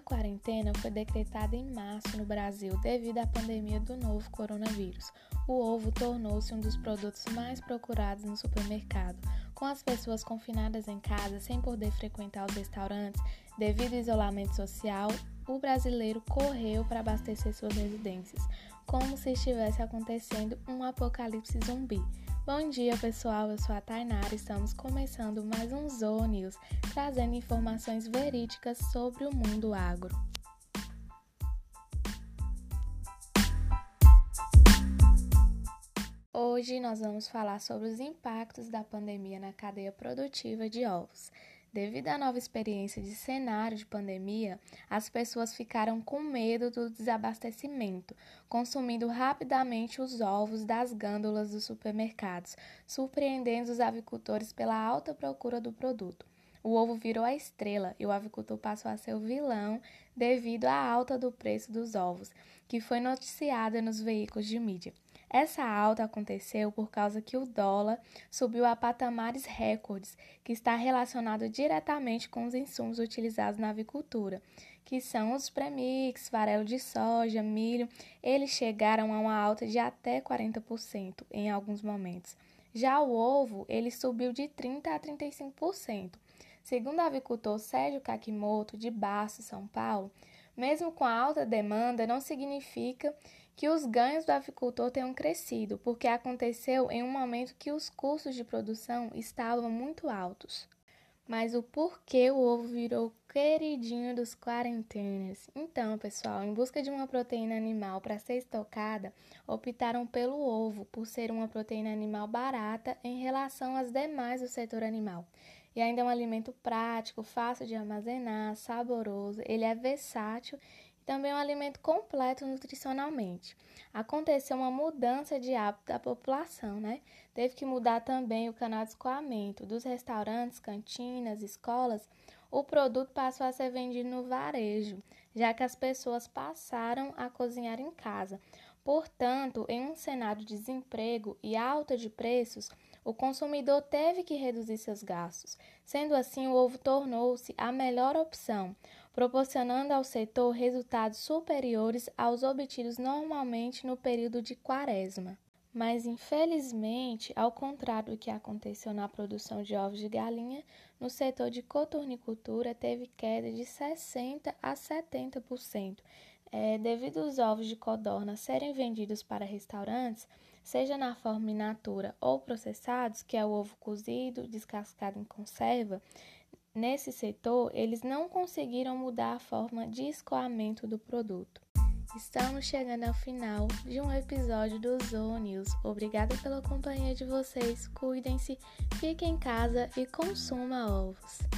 quarentena foi decretada em março no Brasil devido à pandemia do novo coronavírus. O ovo tornou-se um dos produtos mais procurados no supermercado. Com as pessoas confinadas em casa sem poder frequentar os restaurantes devido ao isolamento social, o brasileiro correu para abastecer suas residências, como se estivesse acontecendo um apocalipse zumbi. Bom dia, pessoal. Eu sou a Tainara. Estamos começando mais um Zoo trazendo informações verídicas sobre o mundo agro. Hoje nós vamos falar sobre os impactos da pandemia na cadeia produtiva de ovos. Devido à nova experiência de cenário de pandemia, as pessoas ficaram com medo do desabastecimento, consumindo rapidamente os ovos das gândulas dos supermercados, surpreendendo os avicultores pela alta procura do produto. O ovo virou a estrela e o avicultor passou a ser o vilão devido à alta do preço dos ovos, que foi noticiada nos veículos de mídia. Essa alta aconteceu por causa que o dólar subiu a patamares recordes, que está relacionado diretamente com os insumos utilizados na avicultura, que são os premix, farelo de soja, milho. Eles chegaram a uma alta de até 40% em alguns momentos. Já o ovo, ele subiu de 30 a 35%. Segundo o avicultor Sérgio Kakimoto, de Baço, São Paulo, mesmo com a alta demanda, não significa que os ganhos do avicultor tenham crescido, porque aconteceu em um momento que os custos de produção estavam muito altos. Mas o porquê o ovo virou queridinho dos quarentenas? Então, pessoal, em busca de uma proteína animal para ser estocada, optaram pelo ovo, por ser uma proteína animal barata em relação às demais do setor animal. E ainda é um alimento prático, fácil de armazenar, saboroso, ele é versátil também é um alimento completo nutricionalmente. Aconteceu uma mudança de hábito da população, né? Teve que mudar também o canal de escoamento dos restaurantes, cantinas, escolas. O produto passou a ser vendido no varejo, já que as pessoas passaram a cozinhar em casa. Portanto, em um cenário de desemprego e alta de preços, o consumidor teve que reduzir seus gastos. Sendo assim, o ovo tornou-se a melhor opção, proporcionando ao setor resultados superiores aos obtidos normalmente no período de quaresma. Mas, infelizmente, ao contrário do que aconteceu na produção de ovos de galinha, no setor de coturnicultura teve queda de 60% a 70%, é, devido aos ovos de codorna serem vendidos para restaurantes, seja na forma in natura ou processados, que é o ovo cozido, descascado em conserva, nesse setor eles não conseguiram mudar a forma de escoamento do produto. Estamos chegando ao final de um episódio do Zoo. Obrigada pela companhia de vocês. Cuidem-se, fiquem em casa e consuma ovos.